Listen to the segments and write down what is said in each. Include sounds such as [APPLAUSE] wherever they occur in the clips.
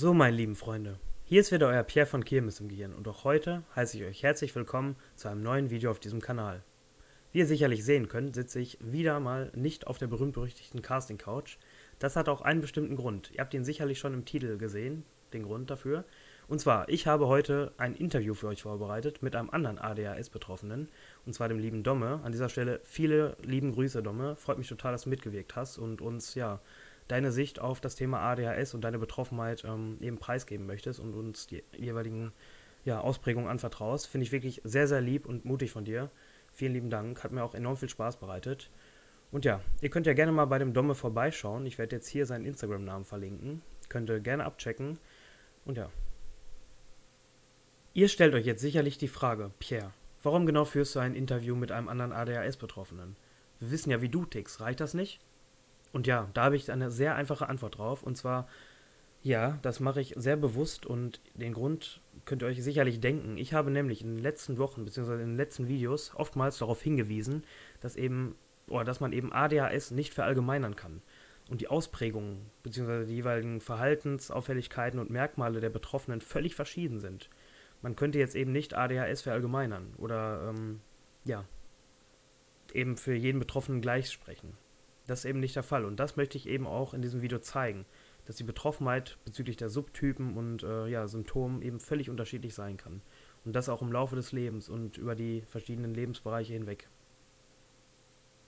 So, meine lieben Freunde, hier ist wieder euer Pierre von Kirmes im Gehirn und auch heute heiße ich euch herzlich willkommen zu einem neuen Video auf diesem Kanal. Wie ihr sicherlich sehen könnt, sitze ich wieder mal nicht auf der berühmt-berüchtigten Casting-Couch. Das hat auch einen bestimmten Grund. Ihr habt ihn sicherlich schon im Titel gesehen, den Grund dafür. Und zwar, ich habe heute ein Interview für euch vorbereitet mit einem anderen ADHS-Betroffenen, und zwar dem lieben Domme. An dieser Stelle viele lieben Grüße, Domme. Freut mich total, dass du mitgewirkt hast und uns, ja, deine Sicht auf das Thema ADHS und deine Betroffenheit ähm, eben preisgeben möchtest und uns die jeweiligen ja, Ausprägungen anvertraust. Finde ich wirklich sehr, sehr lieb und mutig von dir. Vielen lieben Dank. Hat mir auch enorm viel Spaß bereitet. Und ja, ihr könnt ja gerne mal bei dem Domme vorbeischauen. Ich werde jetzt hier seinen Instagram-Namen verlinken. Könnt ihr gerne abchecken. Und ja, Ihr stellt euch jetzt sicherlich die Frage, Pierre, warum genau führst du ein Interview mit einem anderen ADHS-Betroffenen? Wir wissen ja, wie du tickst, reicht das nicht? Und ja, da habe ich eine sehr einfache Antwort drauf. Und zwar, ja, das mache ich sehr bewusst und den Grund könnt ihr euch sicherlich denken. Ich habe nämlich in den letzten Wochen bzw. in den letzten Videos oftmals darauf hingewiesen, dass eben, oder dass man eben ADHS nicht verallgemeinern kann. Und die Ausprägungen bzw. die jeweiligen Verhaltensauffälligkeiten und Merkmale der Betroffenen völlig verschieden sind man könnte jetzt eben nicht ADHS verallgemeinern oder ähm, ja, eben für jeden Betroffenen gleich sprechen. Das ist eben nicht der Fall. Und das möchte ich eben auch in diesem Video zeigen, dass die Betroffenheit bezüglich der Subtypen und äh, ja, Symptomen eben völlig unterschiedlich sein kann. Und das auch im Laufe des Lebens und über die verschiedenen Lebensbereiche hinweg.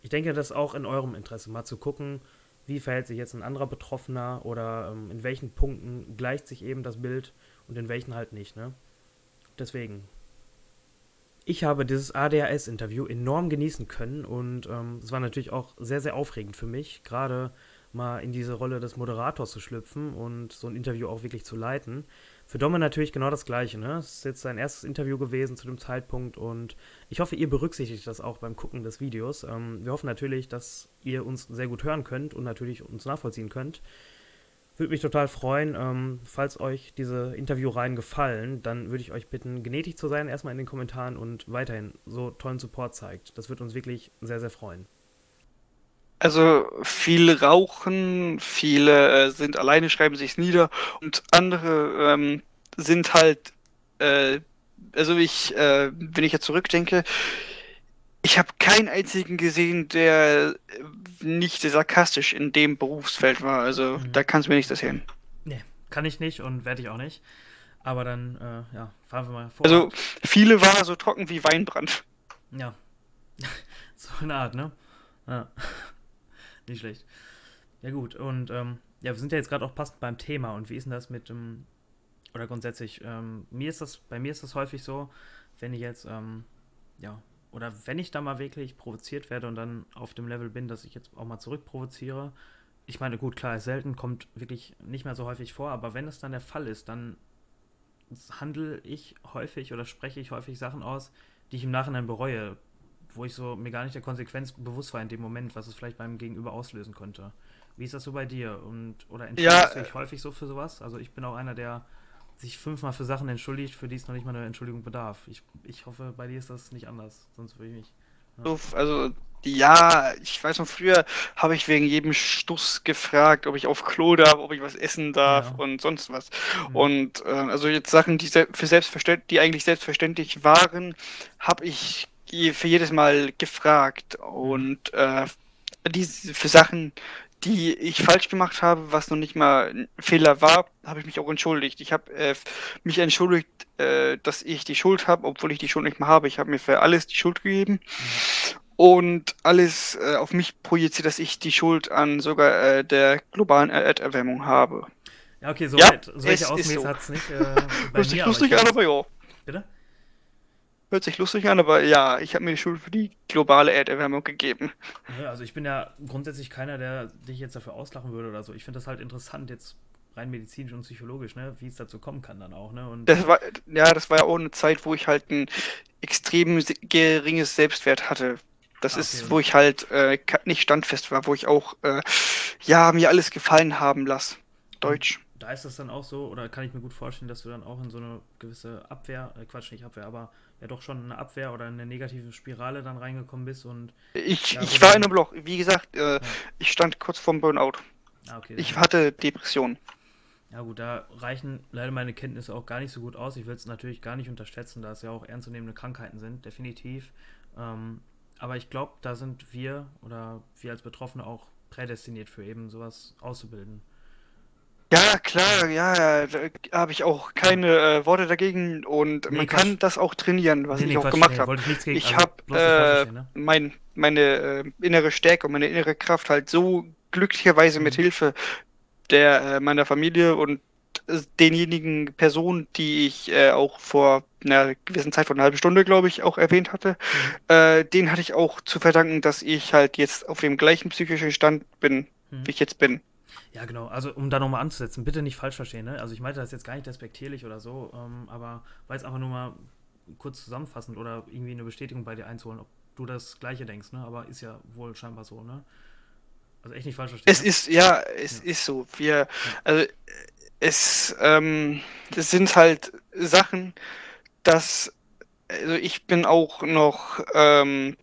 Ich denke, das ist auch in eurem Interesse, mal zu gucken, wie verhält sich jetzt ein anderer Betroffener oder ähm, in welchen Punkten gleicht sich eben das Bild und in welchen halt nicht. Ne? Deswegen. Ich habe dieses ADHS-Interview enorm genießen können und ähm, es war natürlich auch sehr, sehr aufregend für mich, gerade mal in diese Rolle des Moderators zu schlüpfen und so ein Interview auch wirklich zu leiten. Für Domme natürlich genau das Gleiche. Ne? Es ist jetzt sein erstes Interview gewesen zu dem Zeitpunkt und ich hoffe, ihr berücksichtigt das auch beim Gucken des Videos. Ähm, wir hoffen natürlich, dass ihr uns sehr gut hören könnt und natürlich uns nachvollziehen könnt. Würde mich total freuen, ähm, falls euch diese Interviewreihen gefallen, dann würde ich euch bitten, gnädig zu sein, erstmal in den Kommentaren und weiterhin so tollen Support zeigt. Das würde uns wirklich sehr, sehr freuen. Also viele rauchen, viele äh, sind alleine, schreiben sich nieder und andere ähm, sind halt, äh, also ich, äh, wenn ich jetzt zurückdenke, ich habe keinen einzigen gesehen, der nicht sarkastisch in dem Berufsfeld war. Also mhm. da kannst du mir nichts erzählen. Nee, kann ich nicht und werde ich auch nicht. Aber dann, äh, ja, fahren wir mal vor. Also viele waren so trocken wie Weinbrand. Ja. [LAUGHS] so eine Art, ne? Ja. [LAUGHS] nicht schlecht. Ja gut, und ähm, ja, wir sind ja jetzt gerade auch passend beim Thema. Und wie ist denn das mit, ähm, oder grundsätzlich, ähm, mir ist das, bei mir ist das häufig so, wenn ich jetzt, ähm, ja, oder wenn ich da mal wirklich provoziert werde und dann auf dem Level bin, dass ich jetzt auch mal zurückprovoziere, ich meine, gut, klar, ist selten, kommt wirklich nicht mehr so häufig vor, aber wenn es dann der Fall ist, dann handle ich häufig oder spreche ich häufig Sachen aus, die ich im Nachhinein bereue, wo ich so mir gar nicht der Konsequenz bewusst war in dem Moment, was es vielleicht beim Gegenüber auslösen könnte. Wie ist das so bei dir? Und oder entschuldigst ja, du dich häufig so für sowas? Also ich bin auch einer, der sich fünfmal für Sachen entschuldigt, für die es noch nicht mal eine Entschuldigung bedarf. Ich, ich hoffe, bei dir ist das nicht anders, sonst würde ich mich. Ja. Also, ja, ich weiß noch, früher habe ich wegen jedem Stuss gefragt, ob ich auf Klo darf, ob ich was essen darf ja. und sonst was. Mhm. Und äh, also jetzt Sachen, die für selbstverständlich, die eigentlich selbstverständlich waren, habe ich für jedes Mal gefragt. Mhm. Und äh, die, für Sachen, die ich falsch gemacht habe, was noch nicht mal ein Fehler war, habe ich mich auch entschuldigt. Ich habe äh, mich entschuldigt, äh, dass ich die Schuld habe, obwohl ich die Schuld nicht mehr habe. Ich habe mir für alles die Schuld gegeben und alles äh, auf mich projiziert, dass ich die Schuld an sogar äh, der globalen Erderwärmung habe. Ja, okay, so ja, weit, solche Ausmaß so. hat es nicht. Äh, [LAUGHS] lustig, lustig, aber ja. Bitte? Hört sich lustig an, aber ja, ich habe mir die Schuld für die globale Erderwärmung gegeben. Also ich bin ja grundsätzlich keiner, der dich jetzt dafür auslachen würde oder so. Ich finde das halt interessant, jetzt rein medizinisch und psychologisch, ne, wie es dazu kommen kann dann auch, ne? Und das war, ja, das war ja auch eine Zeit, wo ich halt ein extrem geringes Selbstwert hatte. Das ah, okay. ist, wo ich halt äh, nicht standfest war, wo ich auch, äh, ja, mir alles gefallen haben lasse. Deutsch da ist das dann auch so, oder kann ich mir gut vorstellen, dass du dann auch in so eine gewisse Abwehr, äh Quatsch, nicht Abwehr, aber ja doch schon eine Abwehr oder eine negative Spirale dann reingekommen bist und. Ich, ja, ich war in einem Loch. Wie gesagt, äh, ja. ich stand kurz vorm Burnout. Ah, okay, ich hatte Depressionen. Ja gut, da reichen leider meine Kenntnisse auch gar nicht so gut aus. Ich will es natürlich gar nicht unterschätzen, da es ja auch ernstzunehmende Krankheiten sind, definitiv. Ähm, aber ich glaube, da sind wir oder wir als Betroffene auch prädestiniert für eben sowas auszubilden. Ja, klar, ja, da habe ich auch keine äh, Worte dagegen und nee, man kann das auch trainieren, was nee, ich nee, auch gemacht habe. Ich, ich also, habe äh, ne? mein, meine äh, innere Stärke und meine innere Kraft halt so glücklicherweise mhm. mit Hilfe der äh, meiner Familie und denjenigen Personen, die ich äh, auch vor einer gewissen Zeit, vor einer halben Stunde, glaube ich, auch erwähnt hatte, mhm. äh, den hatte ich auch zu verdanken, dass ich halt jetzt auf dem gleichen psychischen Stand bin, mhm. wie ich jetzt bin. Ja, genau. Also, um da nochmal anzusetzen, bitte nicht falsch verstehen. Ne? Also, ich meinte das jetzt gar nicht despektierlich oder so, ähm, aber war jetzt einfach nur mal kurz zusammenfassend oder irgendwie eine Bestätigung bei dir einzuholen, ob du das Gleiche denkst, ne? Aber ist ja wohl scheinbar so, ne? Also echt nicht falsch verstehen. Es ne? ist, ja, es ja. ist so. Wir, also, es, ähm, das sind halt Sachen, dass, also ich bin auch noch ähm,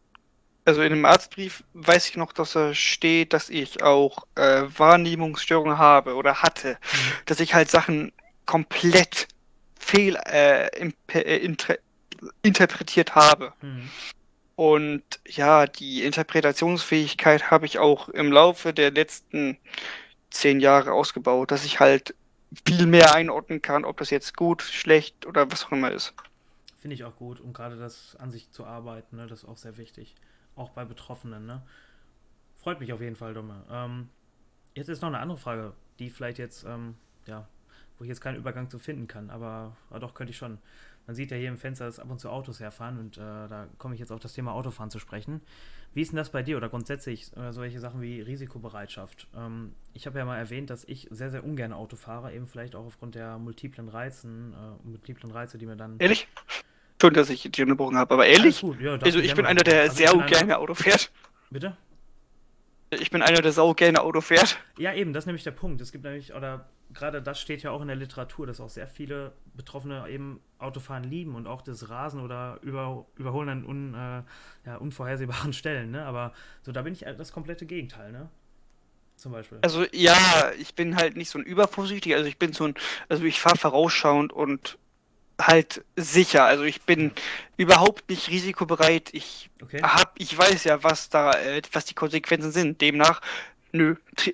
also in dem Arztbrief weiß ich noch, dass da steht, dass ich auch äh, Wahrnehmungsstörungen habe oder hatte, mhm. dass ich halt Sachen komplett fehl äh, äh inter interpretiert habe. Mhm. Und ja, die Interpretationsfähigkeit habe ich auch im Laufe der letzten zehn Jahre ausgebaut, dass ich halt viel mehr einordnen kann, ob das jetzt gut, schlecht oder was auch immer ist. Finde ich auch gut, um gerade das an sich zu arbeiten, ne? das ist auch sehr wichtig auch bei Betroffenen. Ne? Freut mich auf jeden Fall, Dumme. Ähm, jetzt ist noch eine andere Frage, die vielleicht jetzt, ähm, ja, wo ich jetzt keinen Übergang zu finden kann, aber ja, doch könnte ich schon. Man sieht ja hier im Fenster, dass ab und zu Autos herfahren und äh, da komme ich jetzt auf das Thema Autofahren zu sprechen. Wie ist denn das bei dir oder grundsätzlich äh, solche Sachen wie Risikobereitschaft? Ähm, ich habe ja mal erwähnt, dass ich sehr, sehr ungern Auto fahre, eben vielleicht auch aufgrund der multiplen Reizen, äh, multiplen Reize, die mir dann. Ehrlich? Schon, dass ich die unterbrochen habe, aber ehrlich, ja, also ich bin einer, der also sehr gerne Auto fährt. Bitte? Ich bin einer, der sau gerne Auto fährt. Ja, eben, das ist nämlich der Punkt. Es gibt nämlich, oder gerade das steht ja auch in der Literatur, dass auch sehr viele Betroffene eben Autofahren lieben und auch das Rasen oder über, Überholen an un, äh, ja, unvorhersehbaren [LAUGHS] Stellen, ne? Aber so, da bin ich das komplette Gegenteil, ne? Zum Beispiel. Also ja, ich bin halt nicht so ein übervorsichtiger, also ich bin so ein, also ich fahre vorausschauend und halt sicher. Also ich bin überhaupt nicht risikobereit. Ich okay. hab, ich weiß ja, was da, äh, was die Konsequenzen sind. Demnach, nö, äh,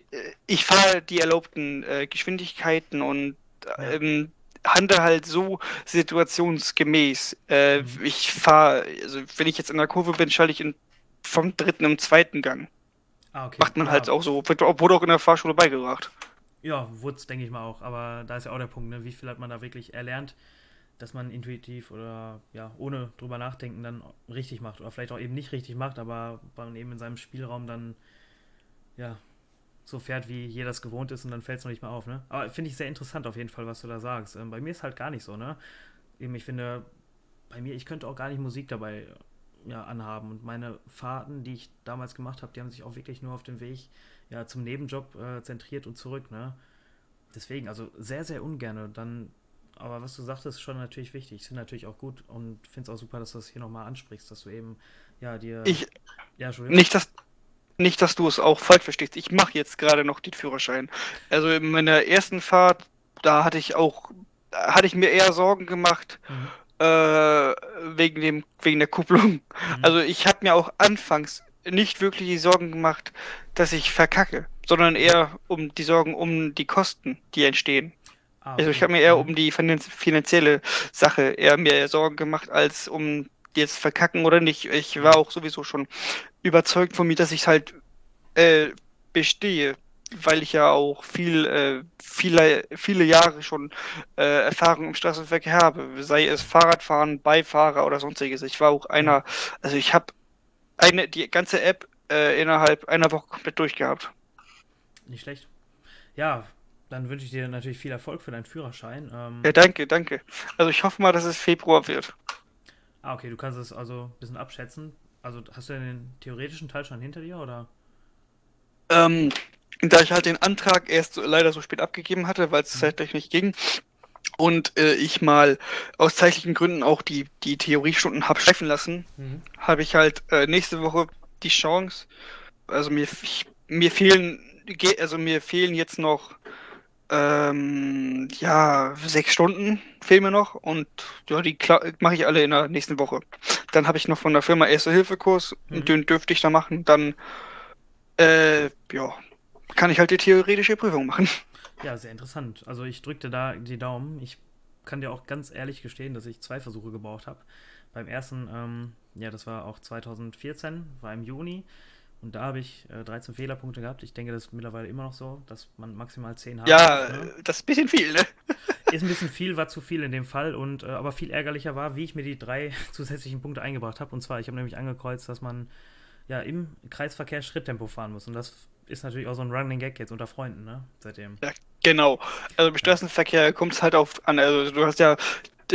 ich fahre die erlaubten äh, Geschwindigkeiten und ähm, handle halt so situationsgemäß. Äh, mhm. Ich fahre, also wenn ich jetzt in der Kurve bin, schalte ich in, vom dritten im zweiten Gang. Ah, okay. Macht man halt auch so, wurde auch in der Fahrschule beigebracht. Ja, wurde es, denke ich mal auch. Aber da ist ja auch der Punkt, ne? wie viel hat man da wirklich erlernt dass man intuitiv oder ja, ohne drüber nachdenken dann richtig macht oder vielleicht auch eben nicht richtig macht, aber man eben in seinem Spielraum dann ja so fährt, wie jeder es gewohnt ist und dann fällt es noch nicht mehr auf, ne? Aber finde ich sehr interessant auf jeden Fall, was du da sagst. Ähm, bei mir ist halt gar nicht so, ne? Eben, ich finde, bei mir, ich könnte auch gar nicht Musik dabei ja, anhaben und meine Fahrten, die ich damals gemacht habe, die haben sich auch wirklich nur auf dem Weg ja, zum Nebenjob äh, zentriert und zurück, ne? Deswegen, also sehr, sehr ungern. Dann aber was du sagtest, ist schon natürlich wichtig. Ich finde natürlich auch gut und finde es auch super, dass du das hier nochmal ansprichst, dass du eben, ja, dir. Ich. Ja, Nicht, dass. Nicht, dass du es auch falsch verstehst. Ich mache jetzt gerade noch den Führerschein. Also in meiner ersten Fahrt, da hatte ich auch, hatte ich mir eher Sorgen gemacht, mhm. äh, wegen dem, wegen der Kupplung. Mhm. Also ich habe mir auch anfangs nicht wirklich die Sorgen gemacht, dass ich verkacke, sondern eher um die Sorgen um die Kosten, die entstehen. Ah, okay. Also ich habe mir eher um die finanzielle Sache eher mehr Sorgen gemacht, als um jetzt verkacken oder nicht. Ich war auch sowieso schon überzeugt von mir, dass ich halt äh, bestehe, weil ich ja auch viel, äh, viele, viele Jahre schon äh, Erfahrung im Straßenverkehr habe, sei es Fahrradfahren, Beifahrer oder sonstiges. Ich war auch einer, also ich habe eine die ganze App äh, innerhalb einer Woche komplett durchgehabt. Nicht schlecht. Ja, dann wünsche ich dir natürlich viel Erfolg für deinen Führerschein. Ähm, ja, danke, danke. Also ich hoffe mal, dass es Februar wird. Ah, okay, du kannst es also ein bisschen abschätzen. Also hast du den theoretischen Teil schon hinter dir oder? Ähm, da ich halt den Antrag erst so, leider so spät abgegeben hatte, weil es mhm. zeitlich nicht ging und äh, ich mal aus zeitlichen Gründen auch die, die Theoriestunden habe schleifen lassen, mhm. habe ich halt äh, nächste Woche die Chance, also mir, ich, mir fehlen, also mir fehlen jetzt noch Ähm, ja, sechs Stunden fehlen mir noch und ja, die mache ich alle in der nächsten Woche. Dann habe ich noch von der Firma Erste-Hilfe-Kurs, mhm. den dürfte ich da machen. Dann, äh, ja, kann ich halt die theoretische Prüfung machen. Ja, sehr interessant. Also ich drückte da die Daumen. Ich kann dir auch ganz ehrlich gestehen, dass ich zwei Versuche gebraucht habe. Beim ersten, ähm, ja, das war auch 2014, war im Juni. Und da habe ich äh, 13 Fehlerpunkte gehabt. Ich denke, das ist mittlerweile immer noch so, dass man maximal 10 hat. Ja, ne? das ist ein bisschen viel, ne? Ist ein bisschen viel, war zu viel in dem Fall. Und äh, aber viel ärgerlicher war, wie ich mir die drei [LAUGHS] zusätzlichen Punkte eingebracht habe. Und zwar, ich habe nämlich angekreuzt, dass man ja im Kreisverkehr Schritttempo fahren muss. Und das ist natürlich auch so ein Running Gag jetzt unter Freunden, ne? Seitdem. Ja, genau. Also im Straßenverkehr kommt es halt auf an. Also du hast ja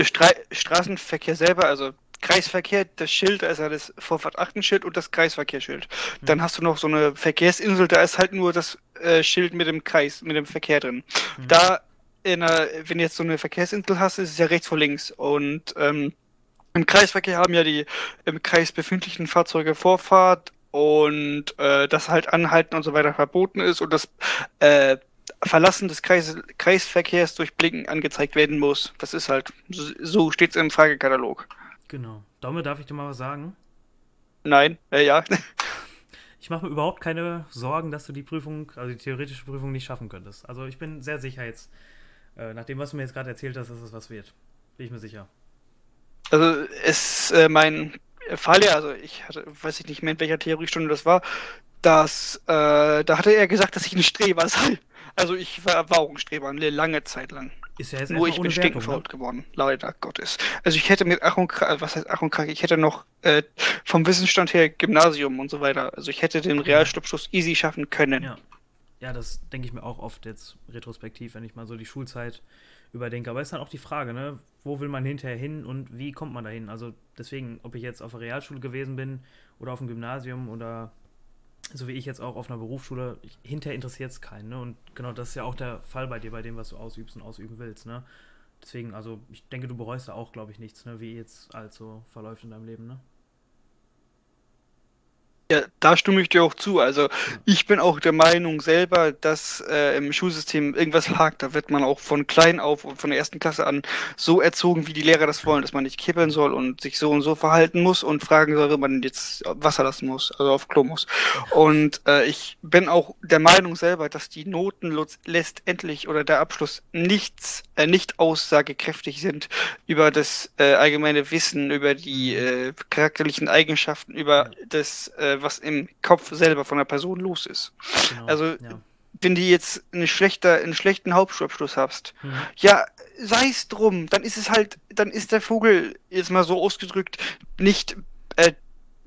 Stra Straßenverkehr selber, also Kreisverkehr, das Schild, da ist ja das Vorfahrt-Achtenschild und das Kreisverkehrsschild. Mhm. Dann hast du noch so eine Verkehrsinsel, da ist halt nur das äh, Schild mit dem Kreis, mit dem Verkehr drin. Mhm. Da, einer, wenn du jetzt so eine Verkehrsinsel hast, ist es ja rechts vor links. Und ähm, im Kreisverkehr haben ja die im Kreis befindlichen Fahrzeuge Vorfahrt und äh, das halt Anhalten und so weiter verboten ist und das äh, Verlassen des Kreis Kreisverkehrs durch Blinken angezeigt werden muss. Das ist halt, so steht es im Fragekatalog. Genau. Daume, darf ich dir mal was sagen? Nein, äh, ja. [LAUGHS] ich mache mir überhaupt keine Sorgen, dass du die Prüfung, also die theoretische Prüfung nicht schaffen könntest. Also ich bin sehr sicher jetzt, äh, nach dem, was du mir jetzt gerade erzählt hast, dass es was wird. Bin ich mir sicher. Also es, äh, mein Fall ja, also ich hatte, weiß ich nicht mehr, in welcher Theoriestunde das war, dass, äh, da hatte er gesagt, dass ich ein Streber sei. Also ich war, war auch ein Streber, eine lange Zeit lang. Ist ja jetzt Nur ich bin ne? geworden, leider Gottes. Also ich hätte mit Ach und Krach, was heißt Ach und Krach, ich hätte noch äh, vom Wissensstand her Gymnasium und so weiter. Also ich hätte den Realschulabschluss easy schaffen können. Ja. ja, das denke ich mir auch oft jetzt retrospektiv, wenn ich mal so die Schulzeit überdenke. Aber es ist dann auch die Frage, ne, wo will man hinterher hin und wie kommt man dahin? Also deswegen, ob ich jetzt auf der Realschule gewesen bin oder auf dem Gymnasium oder so wie ich jetzt auch auf einer Berufsschule, hinterher interessiert es keinen. Ne? Und genau das ist ja auch der Fall bei dir, bei dem, was du ausübst und ausüben willst. Ne? Deswegen, also ich denke, du bereust da auch, glaube ich, nichts, ne? wie jetzt also verläuft in deinem Leben. Ne? Ja, da stimme ich dir auch zu. Also ich bin auch der Meinung selber, dass äh, im Schulsystem irgendwas hakt. Da wird man auch von klein auf und von der ersten Klasse an so erzogen, wie die Lehrer das wollen, dass man nicht kippeln soll und sich so und so verhalten muss und fragen soll, wenn man jetzt Wasser lassen muss, also auf Klo muss. Und äh, ich bin auch der Meinung selber, dass die Noten letztendlich oder der Abschluss nichts, äh, nicht aussagekräftig sind über das äh, allgemeine Wissen, über die äh, charakterlichen Eigenschaften, über das äh, was im Kopf selber von der Person los ist. Genau, also, ja. wenn du jetzt eine schlechter, einen schlechten Hauptschulabschluss hast, mhm. ja, sei es drum, dann ist es halt, dann ist der Vogel, jetzt mal so ausgedrückt, nicht, äh,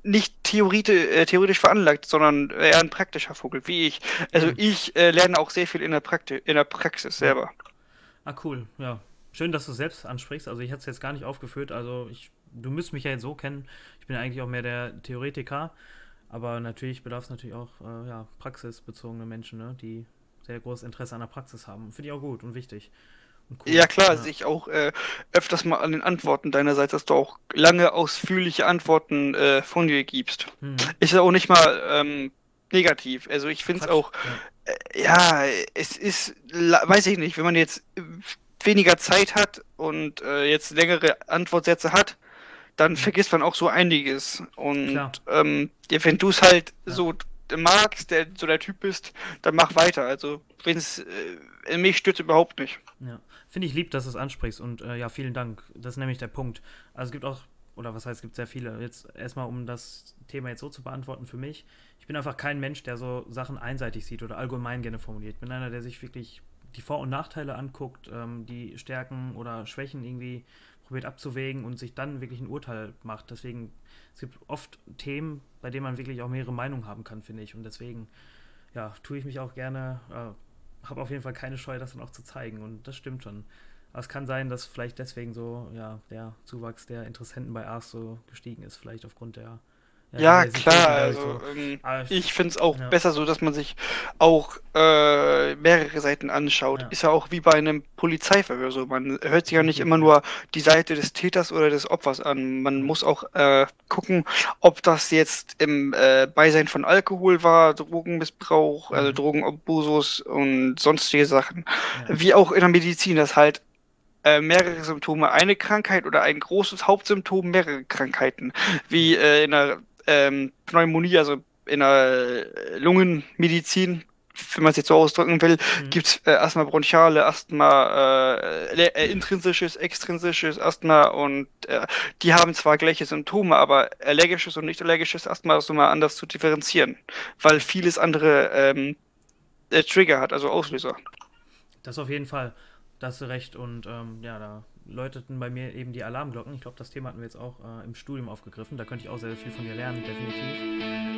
nicht theoretisch, äh, theoretisch veranlagt, sondern eher ein praktischer Vogel, wie ich. Also mhm. ich äh, lerne auch sehr viel in der, Prakti in der Praxis selber. Ah, cool, ja. Schön, dass du es selbst ansprichst. Also ich hatte es jetzt gar nicht aufgeführt. Also ich, du müsst mich ja jetzt so kennen. Ich bin ja eigentlich auch mehr der Theoretiker. Aber natürlich bedarf es natürlich auch äh, ja, praxisbezogene Menschen, ne, die sehr großes Interesse an der Praxis haben. Finde ich auch gut und wichtig. Und cool. Ja klar, ja. sehe ich auch äh, öfters mal an den Antworten deinerseits, dass du auch lange ausführliche Antworten äh, von dir gibst. Hm. Ist ja auch nicht mal ähm, negativ. Also ich finde es auch, ja. Äh, ja. es ist, weiß ich nicht, wenn man jetzt weniger Zeit hat und äh, jetzt längere Antwortsätze hat, dann mhm. vergisst man auch so einiges. Und ähm, ja, wenn du es halt ja. so magst, der so der Typ bist, dann mach weiter. Also, wenn es äh, mich stört überhaupt nicht. Ja, finde ich lieb, dass du es ansprichst und äh, ja, vielen Dank. Das ist nämlich der Punkt. Also, es gibt auch, oder was heißt, es gibt sehr viele. Jetzt erstmal, um das Thema jetzt so zu beantworten für mich. Ich bin einfach kein Mensch, der so Sachen einseitig sieht oder allgemein gerne formuliert. Ich bin einer, der sich wirklich die Vor- und Nachteile anguckt, ähm, die Stärken oder Schwächen irgendwie probiert abzuwägen und sich dann wirklich ein Urteil macht. Deswegen, es gibt oft Themen, bei denen man wirklich auch mehrere Meinungen haben kann, finde ich. Und deswegen, ja, tue ich mich auch gerne, äh, habe auf jeden Fall keine Scheu, das dann auch zu zeigen. Und das stimmt schon. Aber es kann sein, dass vielleicht deswegen so, ja, der Zuwachs der Interessenten bei ARS so gestiegen ist, vielleicht aufgrund der Ja, ja klar, also so. ähm, ah, ich finde es auch ja. besser so, dass man sich auch äh, mehrere Seiten anschaut. Ja. Ist ja auch wie bei einem Polizeiverhör so. Man hört sich ja nicht immer nur die Seite des Täters oder des Opfers an. Man muss auch äh, gucken, ob das jetzt im äh, Beisein von Alkohol war, Drogenmissbrauch, also mhm. also Drogenabusus und sonstige Sachen. Wie auch in der Medizin, dass halt äh, mehrere Symptome eine Krankheit oder ein großes Hauptsymptom mehrere Krankheiten. Wie äh, in der ähm, Pneumonie, also in der Lungenmedizin, wenn man es jetzt so ausdrücken will, mhm. gibt es äh, Asthma bronchiale, Asthma äh, äh, intrinsisches, extrinsisches Asthma und äh, die haben zwar gleiche Symptome, aber allergisches und nicht allergisches Asthma ist nochmal anders zu differenzieren, weil vieles andere ähm, äh, Trigger hat, also Auslöser. Das auf jeden Fall. Da hast du recht und ähm, ja, da läuteten bei mir eben die Alarmglocken. Ich glaube, das Thema hatten wir jetzt auch äh, im Studium aufgegriffen. Da könnte ich auch sehr, sehr viel von dir lernen, definitiv.